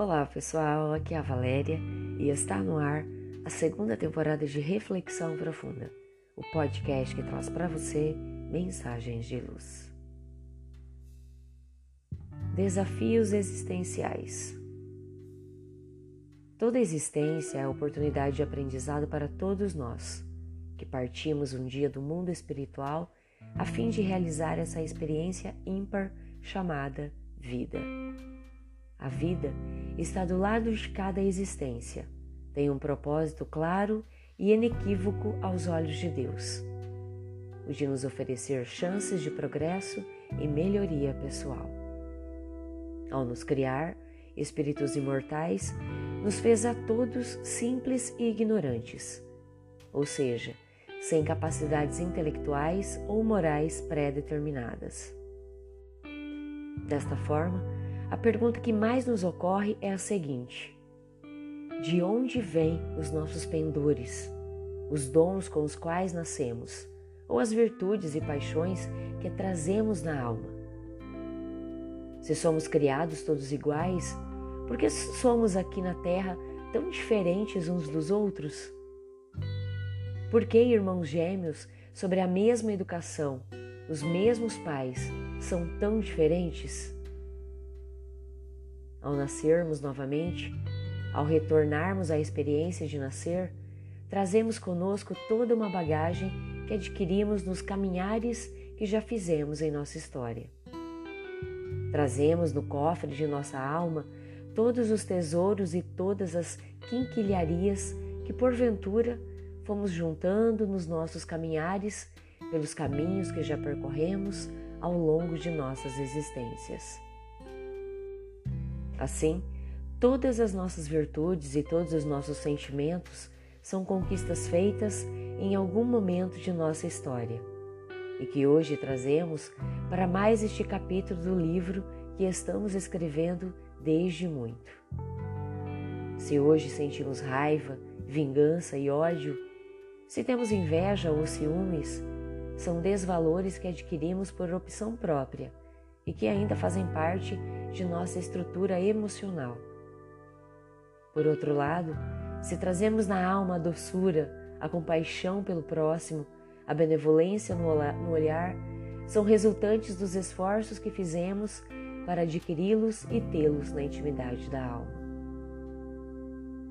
Olá pessoal, aqui é a Valéria e está no ar a segunda temporada de Reflexão Profunda, o podcast que traz para você mensagens de luz. Desafios existenciais. Toda existência é oportunidade de aprendizado para todos nós, que partimos um dia do mundo espiritual a fim de realizar essa experiência ímpar chamada vida. A vida está do lado de cada existência, tem um propósito claro e inequívoco aos olhos de Deus, o de nos oferecer chances de progresso e melhoria pessoal. Ao nos criar, espíritos imortais, nos fez a todos simples e ignorantes, ou seja, sem capacidades intelectuais ou morais pré-determinadas. Desta forma, a pergunta que mais nos ocorre é a seguinte: De onde vêm os nossos pendores, os dons com os quais nascemos, ou as virtudes e paixões que trazemos na alma? Se somos criados todos iguais, por que somos aqui na Terra tão diferentes uns dos outros? Por que irmãos gêmeos, sobre a mesma educação, os mesmos pais, são tão diferentes? Ao nascermos novamente, ao retornarmos à experiência de nascer, trazemos conosco toda uma bagagem que adquirimos nos caminhares que já fizemos em nossa história. Trazemos no cofre de nossa alma todos os tesouros e todas as quinquilharias que, porventura, fomos juntando nos nossos caminhares pelos caminhos que já percorremos ao longo de nossas existências. Assim, todas as nossas virtudes e todos os nossos sentimentos são conquistas feitas em algum momento de nossa história e que hoje trazemos para mais este capítulo do livro que estamos escrevendo desde muito. Se hoje sentimos raiva, vingança e ódio, se temos inveja ou ciúmes, são desvalores que adquirimos por opção própria e que ainda fazem parte de nossa estrutura emocional. Por outro lado, se trazemos na alma a doçura, a compaixão pelo próximo, a benevolência no olhar, são resultantes dos esforços que fizemos para adquiri-los e tê-los na intimidade da alma.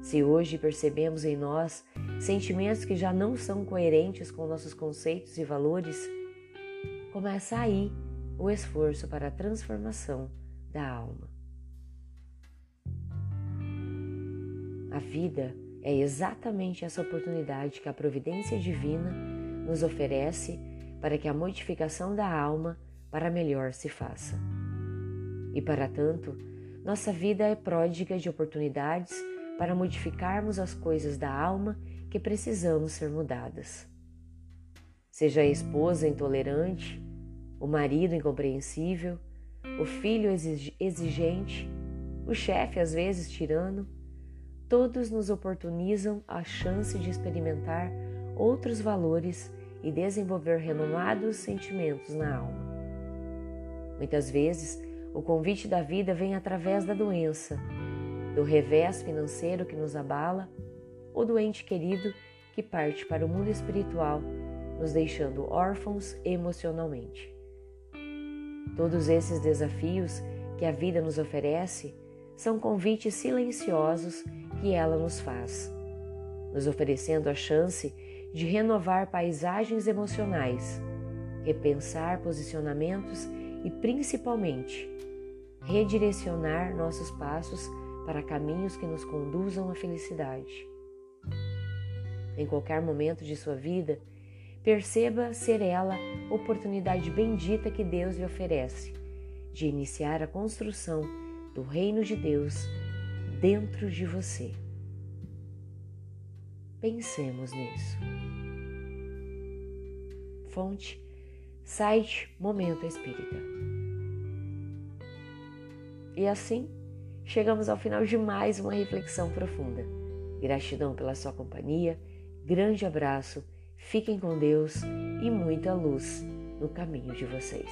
Se hoje percebemos em nós sentimentos que já não são coerentes com nossos conceitos e valores, começa aí o esforço para a transformação da alma. A vida é exatamente essa oportunidade que a providência divina nos oferece para que a modificação da alma para melhor se faça. E para tanto, nossa vida é pródiga de oportunidades para modificarmos as coisas da alma que precisamos ser mudadas. Seja a esposa intolerante, o marido incompreensível, o filho exigente, o chefe às vezes tirano, todos nos oportunizam a chance de experimentar outros valores e desenvolver renovados sentimentos na alma. Muitas vezes, o convite da vida vem através da doença, do revés financeiro que nos abala ou do ente querido que parte para o mundo espiritual, nos deixando órfãos emocionalmente. Todos esses desafios que a vida nos oferece são convites silenciosos que ela nos faz, nos oferecendo a chance de renovar paisagens emocionais, repensar posicionamentos e, principalmente, redirecionar nossos passos para caminhos que nos conduzam à felicidade. Em qualquer momento de sua vida, Perceba ser ela oportunidade bendita que Deus lhe oferece de iniciar a construção do reino de Deus dentro de você. Pensemos nisso. Fonte, site Momento Espírita. E assim, chegamos ao final de mais uma reflexão profunda. Gratidão pela sua companhia, grande abraço Fiquem com Deus e muita luz no caminho de vocês.